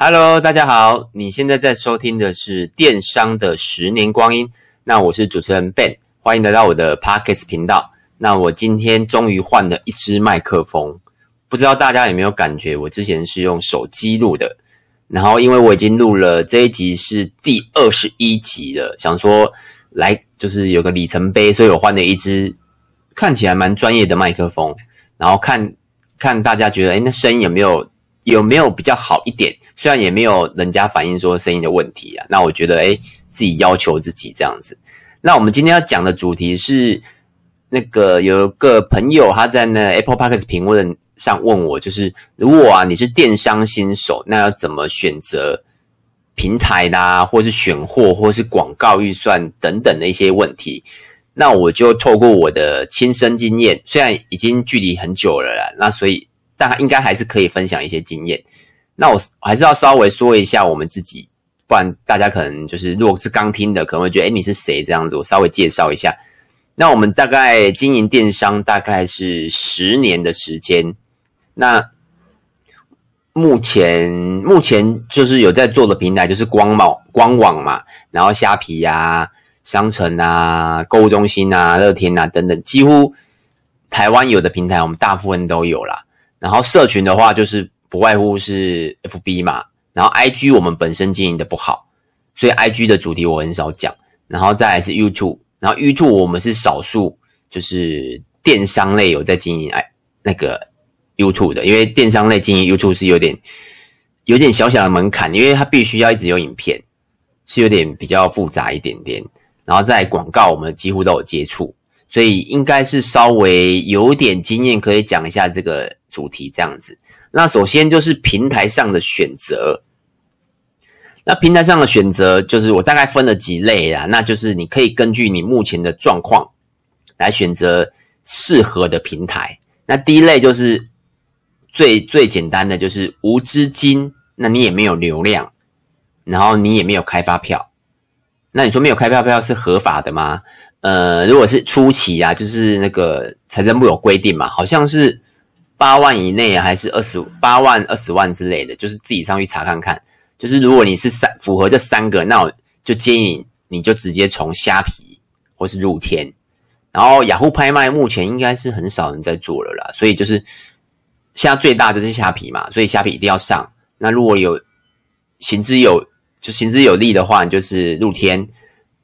Hello，大家好，你现在在收听的是电商的十年光阴。那我是主持人 Ben，欢迎来到我的 Podcast 频道。那我今天终于换了一支麦克风，不知道大家有没有感觉？我之前是用手机录的，然后因为我已经录了这一集是第二十一集了，想说来就是有个里程碑，所以我换了一支看起来蛮专业的麦克风，然后看看大家觉得，诶，那声音有没有？有没有比较好一点？虽然也没有人家反映说声音的问题啊，那我觉得诶，自己要求自己这样子。那我们今天要讲的主题是那个有个朋友他在那 Apple p o c k e t 评论上问我，就是如果啊你是电商新手，那要怎么选择平台啦，或是选货，或是广告预算等等的一些问题。那我就透过我的亲身经验，虽然已经距离很久了啦，那所以。但应该还是可以分享一些经验。那我还是要稍微说一下我们自己，不然大家可能就是如果是刚听的，可能会觉得诶，你是谁这样子？我稍微介绍一下。那我们大概经营电商大概是十年的时间。那目前目前就是有在做的平台就是官网官网嘛，然后虾皮啊、商城啊、购物中心啊、乐天啊等等，几乎台湾有的平台我们大部分都有啦。然后社群的话，就是不外乎是 FB 嘛，然后 IG 我们本身经营的不好，所以 IG 的主题我很少讲。然后再来是 YouTube，然后 YouTube 我们是少数就是电商类有在经营哎那个 YouTube 的，因为电商类经营 YouTube 是有点有点小小的门槛，因为它必须要一直有影片，是有点比较复杂一点点。然后在广告我们几乎都有接触，所以应该是稍微有点经验，可以讲一下这个。主题这样子，那首先就是平台上的选择。那平台上的选择，就是我大概分了几类啦，那就是你可以根据你目前的状况来选择适合的平台。那第一类就是最最简单的，就是无资金，那你也没有流量，然后你也没有开发票。那你说没有开发票是合法的吗？呃，如果是初期啊，就是那个财政部有规定嘛，好像是。八万以内还是二十八万、二十万之类的，就是自己上去查看看。就是如果你是三符合这三个，那我就建议你就直接从虾皮或是露天，然后雅虎拍卖目前应该是很少人在做了啦，所以就是现在最大就是虾皮嘛，所以虾皮一定要上。那如果有行之有就行之有力的话，就是露天，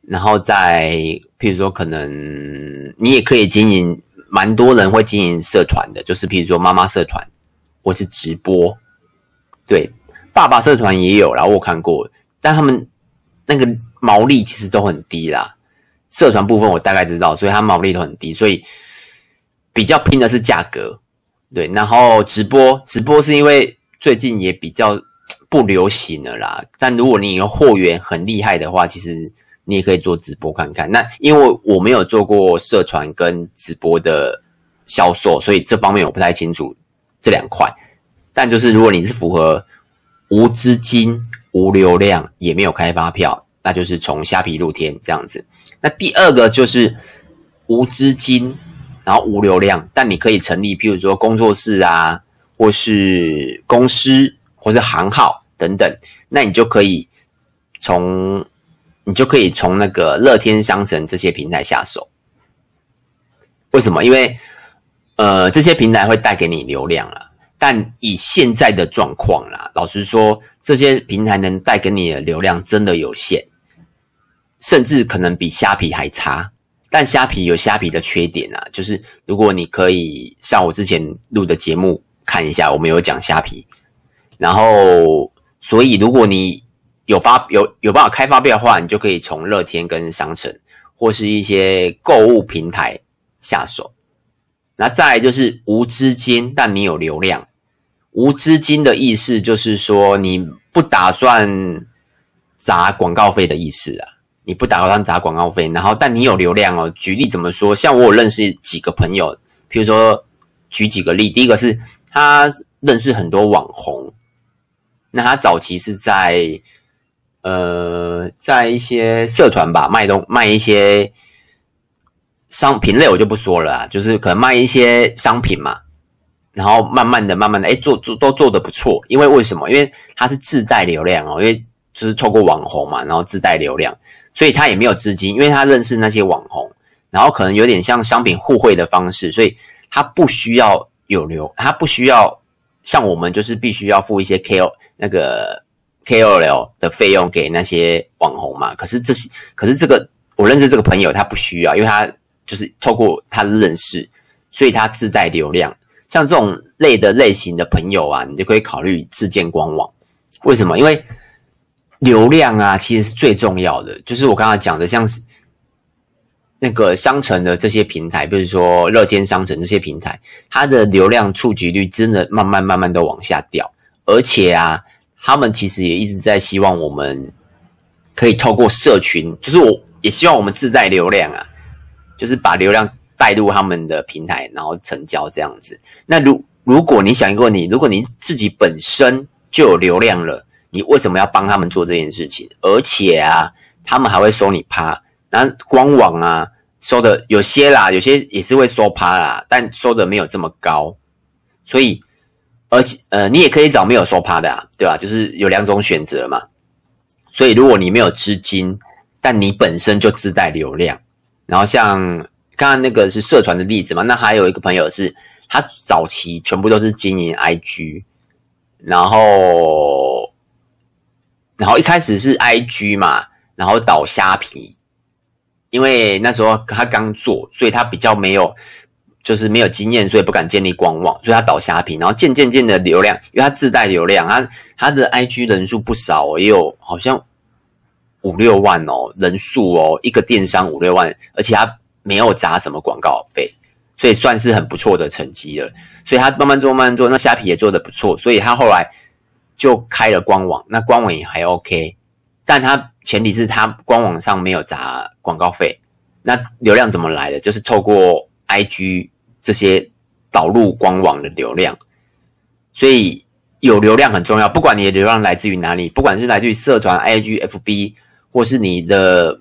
然后再譬如说可能你也可以经营。蛮多人会经营社团的，就是譬如说妈妈社团或是直播，对，爸爸社团也有啦，我看过，但他们那个毛利其实都很低啦。社团部分我大概知道，所以它毛利都很低，所以比较拼的是价格，对。然后直播，直播是因为最近也比较不流行了啦。但如果你有货源很厉害的话，其实。你也可以做直播看看。那因为我没有做过社团跟直播的销售，所以这方面我不太清楚这两块。但就是如果你是符合无资金、无流量，也没有开发票，那就是从虾皮露天这样子。那第二个就是无资金，然后无流量，但你可以成立，譬如说工作室啊，或是公司，或是行号等等，那你就可以从。你就可以从那个乐天商城这些平台下手。为什么？因为呃，这些平台会带给你流量啦，但以现在的状况啦，老实说，这些平台能带给你的流量真的有限，甚至可能比虾皮还差。但虾皮有虾皮的缺点啊，就是如果你可以像我之前录的节目看一下，我们有讲虾皮，然后所以如果你有发有有办法开发票的话，你就可以从乐天跟商城或是一些购物平台下手。那再来就是无资金，但你有流量。无资金的意思就是说你不打算砸广告费的意思啊，你不打算砸广告费，然后但你有流量哦。举例怎么说？像我有认识几个朋友，譬如说举几个例，第一个是他认识很多网红，那他早期是在。呃，在一些社团吧，卖东卖一些商品类，我就不说了啊，就是可能卖一些商品嘛。然后慢慢的、慢慢的，哎，做做都做得不错。因为为什么？因为它是自带流量哦，因为就是透过网红嘛，然后自带流量，所以他也没有资金，因为他认识那些网红，然后可能有点像商品互惠的方式，所以他不需要有流，他不需要像我们就是必须要付一些 KO 那个 KOL 的费用给那些网红嘛。可是这是，可是这个我认识这个朋友，他不需要，因为他就是透过他的认识，所以他自带流量。像这种类的类型的朋友啊，你就可以考虑自建官网。为什么？因为流量啊，其实是最重要的。就是我刚刚讲的，像是那个商城的这些平台，比如说乐天商城这些平台，它的流量触及率真的慢慢慢慢的往下掉。而且啊，他们其实也一直在希望我们可以透过社群，就是我也希望我们自带流量啊，就是把流量。带入他们的平台，然后成交这样子。那如如果你想一个问题，如果你自己本身就有流量了，你为什么要帮他们做这件事情？而且啊，他们还会收你趴。那官网啊，收的有些啦，有些也是会收趴啦，但收的没有这么高。所以，而且呃，你也可以找没有收趴的啊，对吧？就是有两种选择嘛。所以，如果你没有资金，但你本身就自带流量，然后像。刚刚那个是社团的例子嘛？那还有一个朋友是，他早期全部都是经营 IG，然后，然后一开始是 IG 嘛，然后导虾皮，因为那时候他刚做，所以他比较没有，就是没有经验，所以不敢建立官网，所以他倒虾皮，然后渐渐渐的流量，因为他自带流量，他他的 IG 人数不少，也有好像五六万哦，人数哦，一个电商五六万，而且他。没有砸什么广告费，所以算是很不错的成绩了。所以他慢慢做，慢慢做，那虾皮也做得不错，所以他后来就开了官网，那官网也还 OK，但他前提是他官网上没有砸广告费。那流量怎么来的？就是透过 IG 这些导入官网的流量。所以有流量很重要，不管你的流量来自于哪里，不管是来自于社团、IG、FB，或是你的。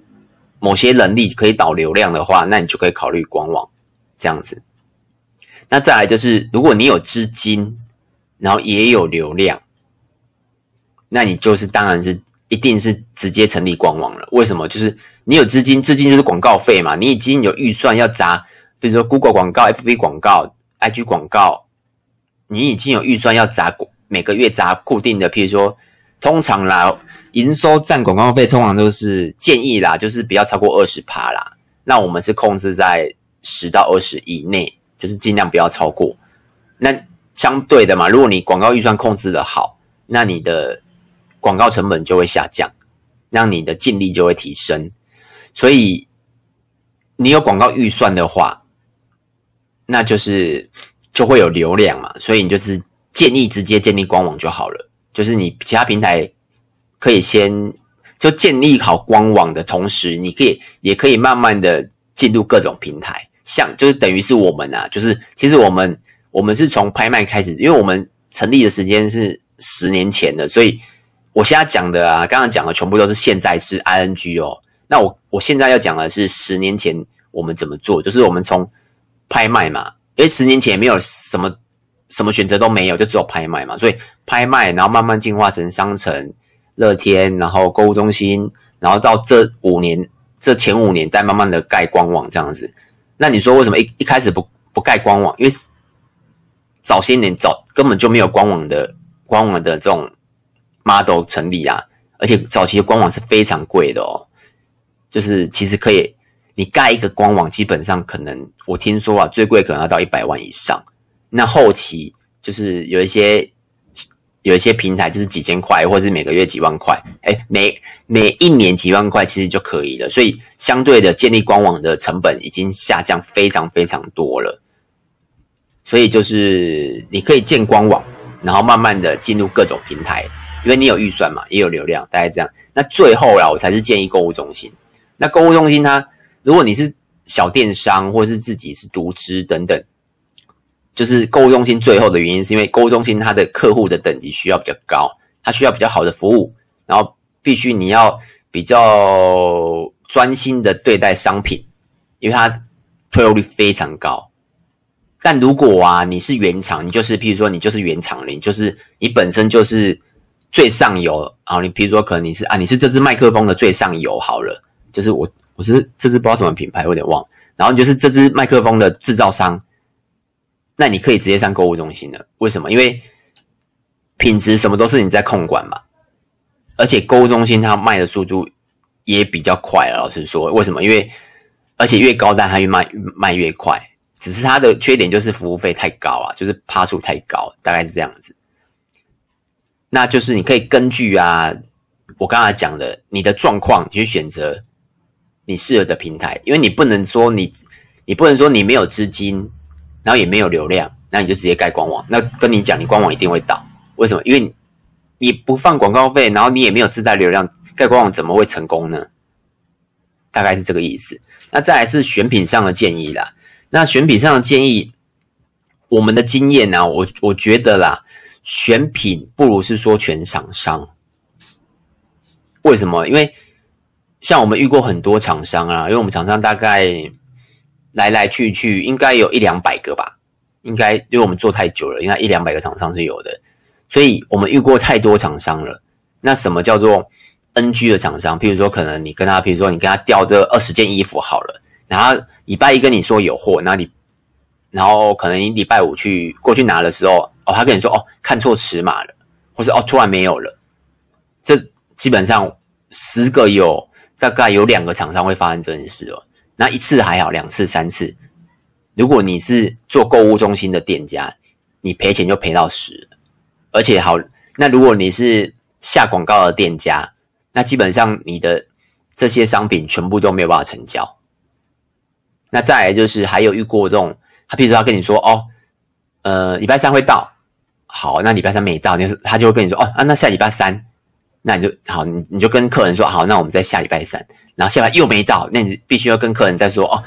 某些能力可以导流量的话，那你就可以考虑官网这样子。那再来就是，如果你有资金，然后也有流量，那你就是当然是一定是直接成立官网了。为什么？就是你有资金，资金就是广告费嘛。你已经有预算要砸，比如说 Google 广告、FB 广告、IG 广告，你已经有预算要砸，每个月砸固定的，譬如说，通常啦。营收占广告费通常都是建议啦，就是不要超过二十趴啦。那我们是控制在十到二十以内，就是尽量不要超过。那相对的嘛，如果你广告预算控制的好，那你的广告成本就会下降，让你的净利就会提升。所以你有广告预算的话，那就是就会有流量嘛。所以你就是建议直接建立官网就好了，就是你其他平台。可以先就建立好官网的同时，你可以也可以慢慢的进入各种平台，像就是等于是我们啊，就是其实我们我们是从拍卖开始，因为我们成立的时间是十年前的，所以我现在讲的啊，刚刚讲的全部都是现在是 ing 哦。那我我现在要讲的是十年前我们怎么做，就是我们从拍卖嘛，因为十年前没有什么什么选择都没有，就只有拍卖嘛，所以拍卖，然后慢慢进化成商城。乐天，然后购物中心，然后到这五年，这前五年再慢慢的盖官网这样子。那你说为什么一一开始不不盖官网？因为早些年早根本就没有官网的官网的这种 model 成立啊，而且早期的官网是非常贵的哦。就是其实可以，你盖一个官网，基本上可能我听说啊，最贵可能要到一百万以上。那后期就是有一些。有一些平台就是几千块，或者是每个月几万块，哎，每每一年几万块其实就可以了。所以相对的，建立官网的成本已经下降非常非常多了。所以就是你可以建官网，然后慢慢的进入各种平台，因为你有预算嘛，也有流量，大概这样。那最后啦，我才是建议购物中心。那购物中心它，如果你是小电商，或者是自己是独资等等。就是购物中心最后的原因，是因为购物中心它的客户的等级需要比较高，它需要比较好的服务，然后必须你要比较专心的对待商品，因为它退货率非常高，但如果啊，你是原厂，你就是譬如说你就是原厂零，就是你本身就是最上游啊。你譬如说可能你是啊，你是这支麦克风的最上游好了，就是我我是这支不知道什么品牌，我有点忘。然后就是这支麦克风的制造商，那你可以直接上购物中心了。为什么？因为品质什么都是你在控管嘛，而且购物中心它卖的速度也比较快。老实说，为什么？因为而且越高单它越卖卖越快，只是它的缺点就是服务费太高啊，就是趴数太高，大概是这样子。那就是你可以根据啊，我刚才讲的你的状况，去选择你适合的平台，因为你不能说你你不能说你没有资金，然后也没有流量，那你就直接盖官网。那跟你讲，你官网一定会倒。为什么？因为你不放广告费，然后你也没有自带流量，盖官网怎么会成功呢？大概是这个意思。那再来是选品上的建议啦。那选品上的建议，我们的经验呢、我我觉得啦，选品不如是说选厂商。为什么？因为像我们遇过很多厂商啊，因为我们厂商大概来来去去应该有一两百个吧，应该因为我们做太久了，应该一两百个厂商是有的。所以我们遇过太多厂商了。那什么叫做 NG 的厂商？譬如说，可能你跟他，譬如说你跟他调这二十件衣服好了，然后礼拜一跟你说有货，那你，然后可能你礼拜五去过去拿的时候，哦，他跟你说哦，看错尺码了，或是哦，突然没有了。这基本上十个有大概有两个厂商会发生这件事哦。那一次还好，两次、三次，如果你是做购物中心的店家，你赔钱就赔到死。而且好，那如果你是下广告的店家，那基本上你的这些商品全部都没有办法成交。那再来就是还有遇过这种，他譬如说他跟你说哦，呃，礼拜三会到，好，那礼拜三没到，就是他就会跟你说哦，啊，那下礼拜三，那你就好，你你就跟客人说好，那我们在下礼拜三，然后下礼拜又没到，那你必须要跟客人再说哦，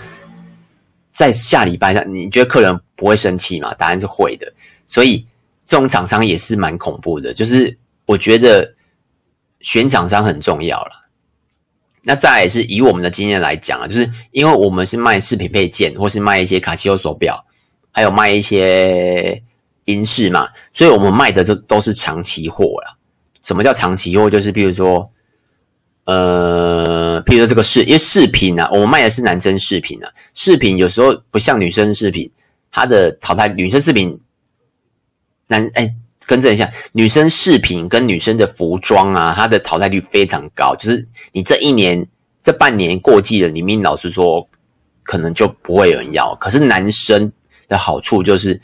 在下礼拜三，你觉得客人不会生气吗？答案是会的，所以。这种厂商也是蛮恐怖的，就是我觉得选厂商很重要了。那再来是以我们的经验来讲啊，就是因为我们是卖饰品配件，或是卖一些卡西欧手表，还有卖一些银饰嘛，所以我们卖的都都是长期货了。什么叫长期或？就是譬如说，呃，譬如说这个饰，因为饰品啊，我们卖的是男生饰品啊，饰品有时候不像女生饰品，它的淘汰，女生饰品。男哎，更正一下，女生饰品跟女生的服装啊，它的淘汰率非常高。就是你这一年、这半年过季了，里面老实说，可能就不会有人要。可是男生的好处就是，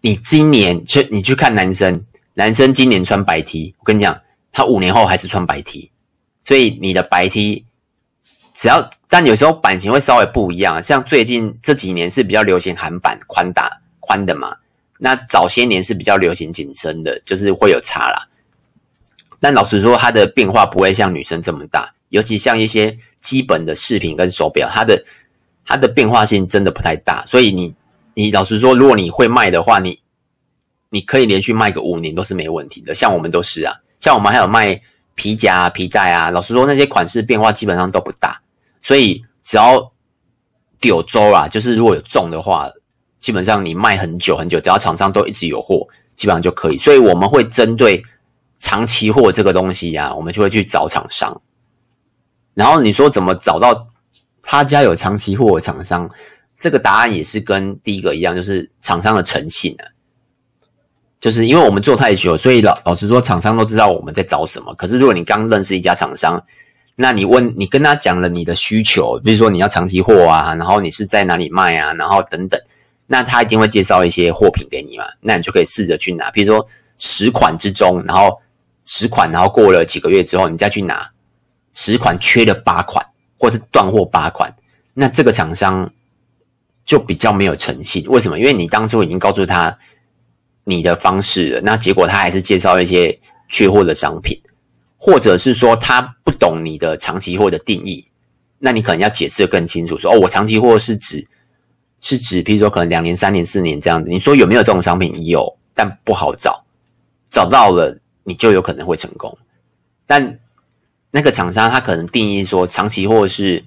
你今年去你去看男生，男生今年穿白 T，我跟你讲，他五年后还是穿白 T。所以你的白 T，只要但有时候版型会稍微不一样，像最近这几年是比较流行韩版宽大宽的嘛。那早些年是比较流行紧身的，就是会有差啦。但老实说，它的变化不会像女生这么大，尤其像一些基本的饰品跟手表，它的它的变化性真的不太大。所以你你老实说，如果你会卖的话，你你可以连续卖个五年都是没问题的。像我们都是啊，像我们还有卖皮夹啊、皮带啊，老实说那些款式变化基本上都不大。所以只要有周啊，就是如果有中的话。基本上你卖很久很久，只要厂商都一直有货，基本上就可以。所以我们会针对长期货这个东西呀、我们就会去找厂商。然后你说怎么找到他家有长期货的厂商？这个答案也是跟第一个一样，就是厂商的诚信啊。就是因为我们做太久，所以老老实说，厂商都知道我们在找什么。可是如果你刚认识一家厂商，那你问你跟他讲了你的需求，比如说你要长期货啊，然后你是在哪里卖啊，然后等等。那他一定会介绍一些货品给你嘛？那你就可以试着去拿，比如说十款之中，然后十款，然后过了几个月之后，你再去拿十款缺了八款，或是断货八款，那这个厂商就比较没有诚信。为什么？因为你当初已经告诉他你的方式，那结果他还是介绍一些缺货的商品，或者是说他不懂你的长期货的定义，那你可能要解释的更清楚，说哦，我长期货是指。是指，譬如说，可能两年、三年、四年这样子。你说有没有这种商品？有，但不好找。找到了，你就有可能会成功。但那个厂商他可能定义说，长期货是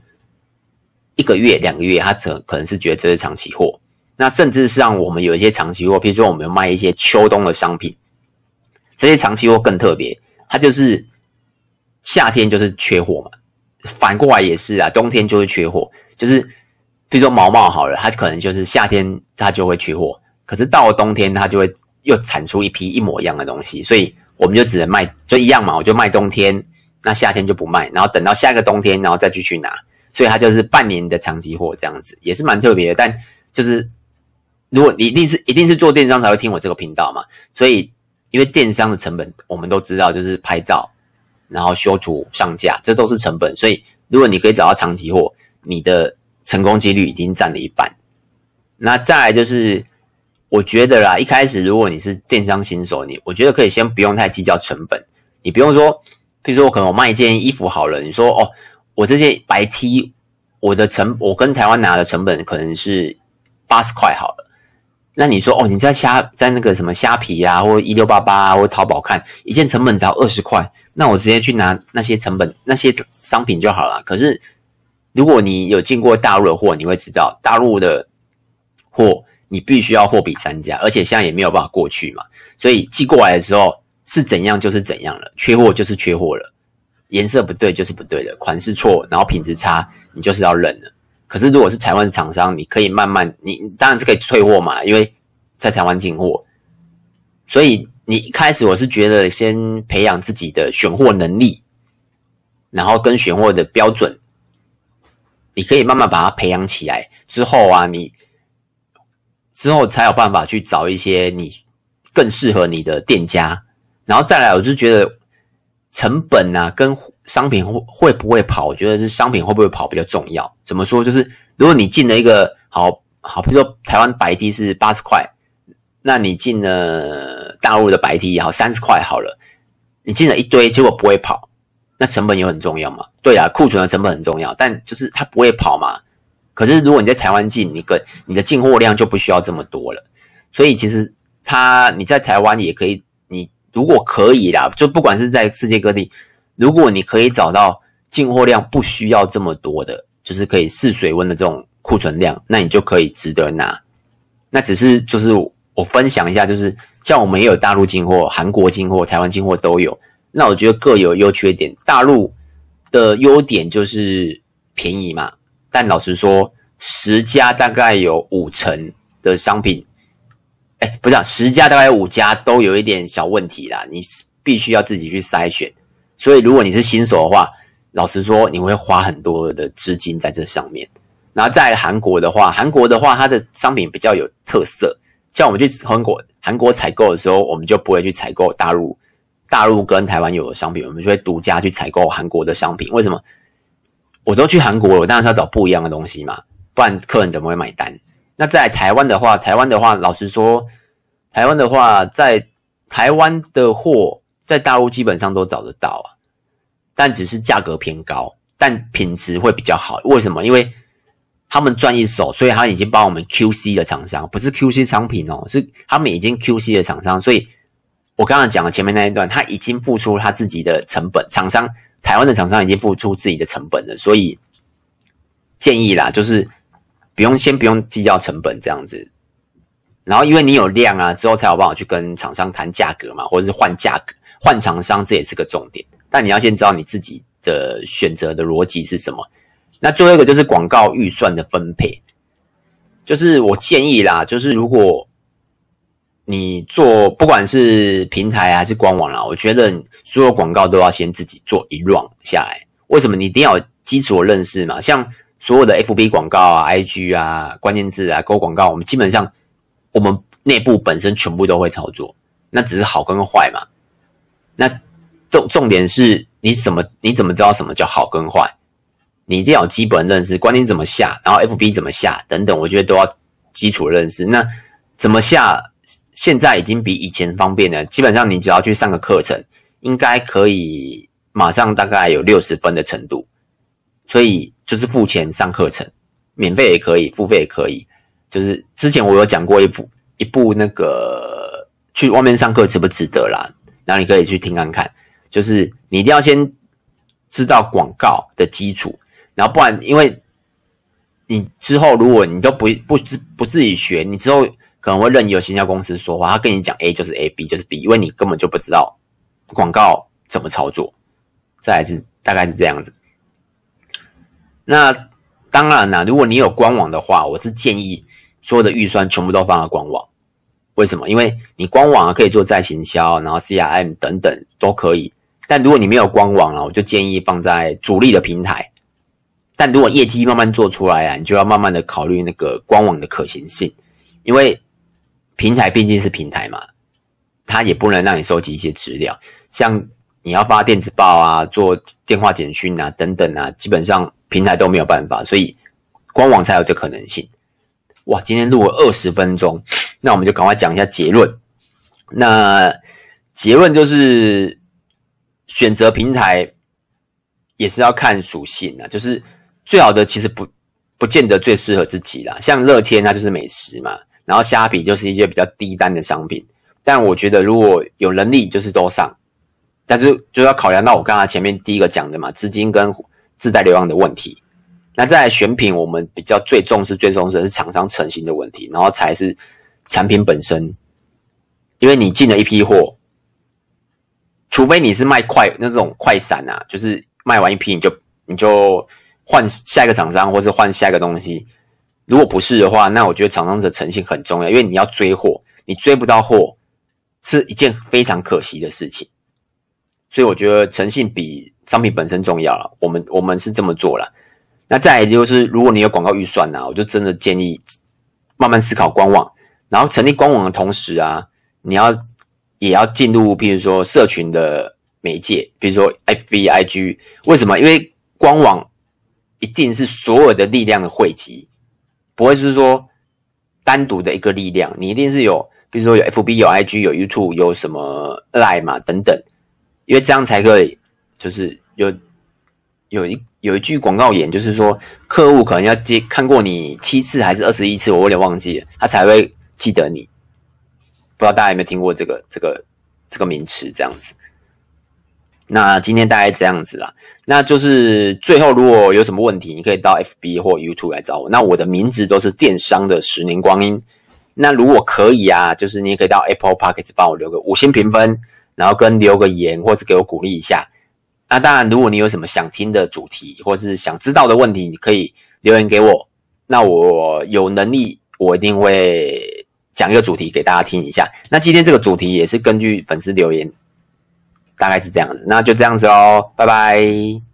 一个月、两个月，他可可能是觉得这是长期货。那甚至是让我们有一些长期货，比如说我们卖一些秋冬的商品，这些长期货更特别，它就是夏天就是缺货嘛，反过来也是啊，冬天就会缺货，就是比如说毛毛好了，它可能就是夏天它就会缺货，可是到了冬天它就会又产出一批一模一样的东西，所以我们就只能卖就一样嘛，我就卖冬天，那夏天就不卖，然后等到下一个冬天，然后再继续拿。所以它就是半年的长期货这样子，也是蛮特别的。但就是如果你一定是一定是做电商才会听我这个频道嘛，所以因为电商的成本我们都知道，就是拍照，然后修图、上架，这都是成本。所以如果你可以找到长期货，你的成功几率已经占了一半。那再来就是，我觉得啦，一开始如果你是电商新手，你我觉得可以先不用太计较成本，你不用说，比如说我可能我卖一件衣服好了，你说哦。我这件白 T，我的成我跟台湾拿的成本可能是八十块好了。那你说哦，你在虾在那个什么虾皮啊，或一六八八啊，或淘宝看一件成本只要二十块，那我直接去拿那些成本那些商品就好了。可是如果你有进过大陆的货，你会知道大陆的货你必须要货比三家，而且现在也没有办法过去嘛，所以寄过来的时候是怎样就是怎样了，缺货就是缺货了。颜色不对就是不对的，款式错，然后品质差，你就是要认了。可是如果是台湾厂商，你可以慢慢，你当然是可以退货嘛，因为在台湾进货。所以你一开始我是觉得先培养自己的选货能力，然后跟选货的标准，你可以慢慢把它培养起来。之后啊，你之后才有办法去找一些你更适合你的店家，然后再来，我就觉得。成本啊，跟商品会会不会跑？我觉得是商品会不会跑比较重要。怎么说？就是如果你进了一个好好，比如说台湾白 T 是八十块，那你进了大陆的白 T 也好三十块好了，你进了一堆，结果不会跑，那成本也很重要嘛？对啊，库存的成本很重要，但就是它不会跑嘛。可是如果你在台湾进，你个你的进货量就不需要这么多了。所以其实它你在台湾也可以。如果可以啦，就不管是在世界各地，如果你可以找到进货量不需要这么多的，就是可以试水温的这种库存量，那你就可以值得拿。那只是就是我分享一下，就是像我们也有大陆进货、韩国进货、台湾进货都有。那我觉得各有优缺点。大陆的优点就是便宜嘛，但老实说，十家大概有五成的商品。哎，不是啊，十家大概五家都有一点小问题啦，你必须要自己去筛选。所以如果你是新手的话，老实说，你会花很多的资金在这上面。然后在韩国的话，韩国的话，它的商品比较有特色。像我们去韩国韩国采购的时候，我们就不会去采购大陆大陆跟台湾有的商品，我们就会独家去采购韩国的商品。为什么？我都去韩国了，我当然是要找不一样的东西嘛，不然客人怎么会买单？那在台湾的话，台湾的话，老实说，台湾的话，在台湾的货在大陆基本上都找得到啊，但只是价格偏高，但品质会比较好。为什么？因为他们赚一手，所以他已经帮我们 QC 的厂商，不是 QC 商品哦，是他们已经 QC 的厂商。所以我刚刚讲的前面那一段，他已经付出他自己的成本，厂商台湾的厂商已经付出自己的成本了，所以建议啦，就是。不用，先不用计较成本这样子，然后因为你有量啊，之后才有办法去跟厂商谈价格嘛，或者是换价格、换厂商，这也是个重点。但你要先知道你自己的选择的逻辑是什么。那最后一个就是广告预算的分配，就是我建议啦，就是如果你做不管是平台还是官网啦，我觉得所有广告都要先自己做一 round 下来。为什么？你一定要有基础的认识嘛，像。所有的 FB 广告啊、IG 啊、关键字啊、勾广告，我们基本上我们内部本身全部都会操作，那只是好跟坏嘛。那重重点是你怎么你怎么知道什么叫好跟坏？你一定要有基本认识，关键怎么下，然后 FB 怎么下等等，我觉得都要基础认识。那怎么下？现在已经比以前方便了，基本上你只要去上个课程，应该可以马上大概有六十分的程度，所以。就是付钱上课程，免费也可以，付费也可以。就是之前我有讲过一部一部那个去外面上课值不值得啦，然后你可以去听看看。就是你一定要先知道广告的基础，然后不然因为你之后如果你都不不自不自己学，你之后可能会任由行销公司说话，他跟你讲 A 就是 A，B 就是 B，因为你根本就不知道广告怎么操作。再来是大概是这样子。那当然啦，如果你有官网的话，我是建议所有的预算全部都放在官网。为什么？因为你官网可以做再行销，然后 CRM 等等都可以。但如果你没有官网了，我就建议放在主力的平台。但如果业绩慢慢做出来啊，你就要慢慢的考虑那个官网的可行性，因为平台毕竟是平台嘛，它也不能让你收集一些资料，像你要发电子报啊、做电话简讯啊等等啊，基本上平台都没有办法，所以官网才有这可能性。哇，今天录了二十分钟，那我们就赶快讲一下结论。那结论就是选择平台也是要看属性啊，就是最好的其实不不见得最适合自己啦。像乐天它就是美食嘛，然后虾皮就是一些比较低单的商品。但我觉得如果有能力，就是都上，但是就要考量到我刚才前面第一个讲的嘛，资金跟自带流量的问题。那在选品，我们比较最重视、最重视的是厂商诚信的问题，然后才是产品本身。因为你进了一批货，除非你是卖快那种快闪啊，就是卖完一批你就你就换下一个厂商，或是换下一个东西。如果不是的话，那我觉得厂商的诚信很重要，因为你要追货，你追不到货是一件非常可惜的事情。所以我觉得诚信比商品本身重要了。我们我们是这么做了。那再来就是，如果你有广告预算呢、我就真的建议慢慢思考官网，然后成立官网的同时啊，你要也要进入，比如说社群的媒介，比如说 FB、IG。为什么？因为官网一定是所有的力量的汇集，不会是说单独的一个力量，你一定是有，比如说有 FB、有 IG、有 YouTube、有什么 Line 嘛等等，因为这样才可以，就是有有一。有一句广告言，就是说客户可能要接看过你七次还是二十一次，我有点忘记了，他才会记得你。不知道大家有没有听过这个这个这个名词？这样子。那今天大概这样子啦。那就是最后如果有什么问题，你可以到 FB 或 YouTube 来找我。那我的名字都是电商的十年光阴。那如果可以啊，就是你也可以到 Apple Podcast 帮我留个五星评分，然后跟留个言，或者给我鼓励一下。那当然，如果你有什么想听的主题，或是想知道的问题，你可以留言给我。那我有能力，我一定会讲一个主题给大家听一下。那今天这个主题也是根据粉丝留言，大概是这样子。那就这样子哦，拜拜。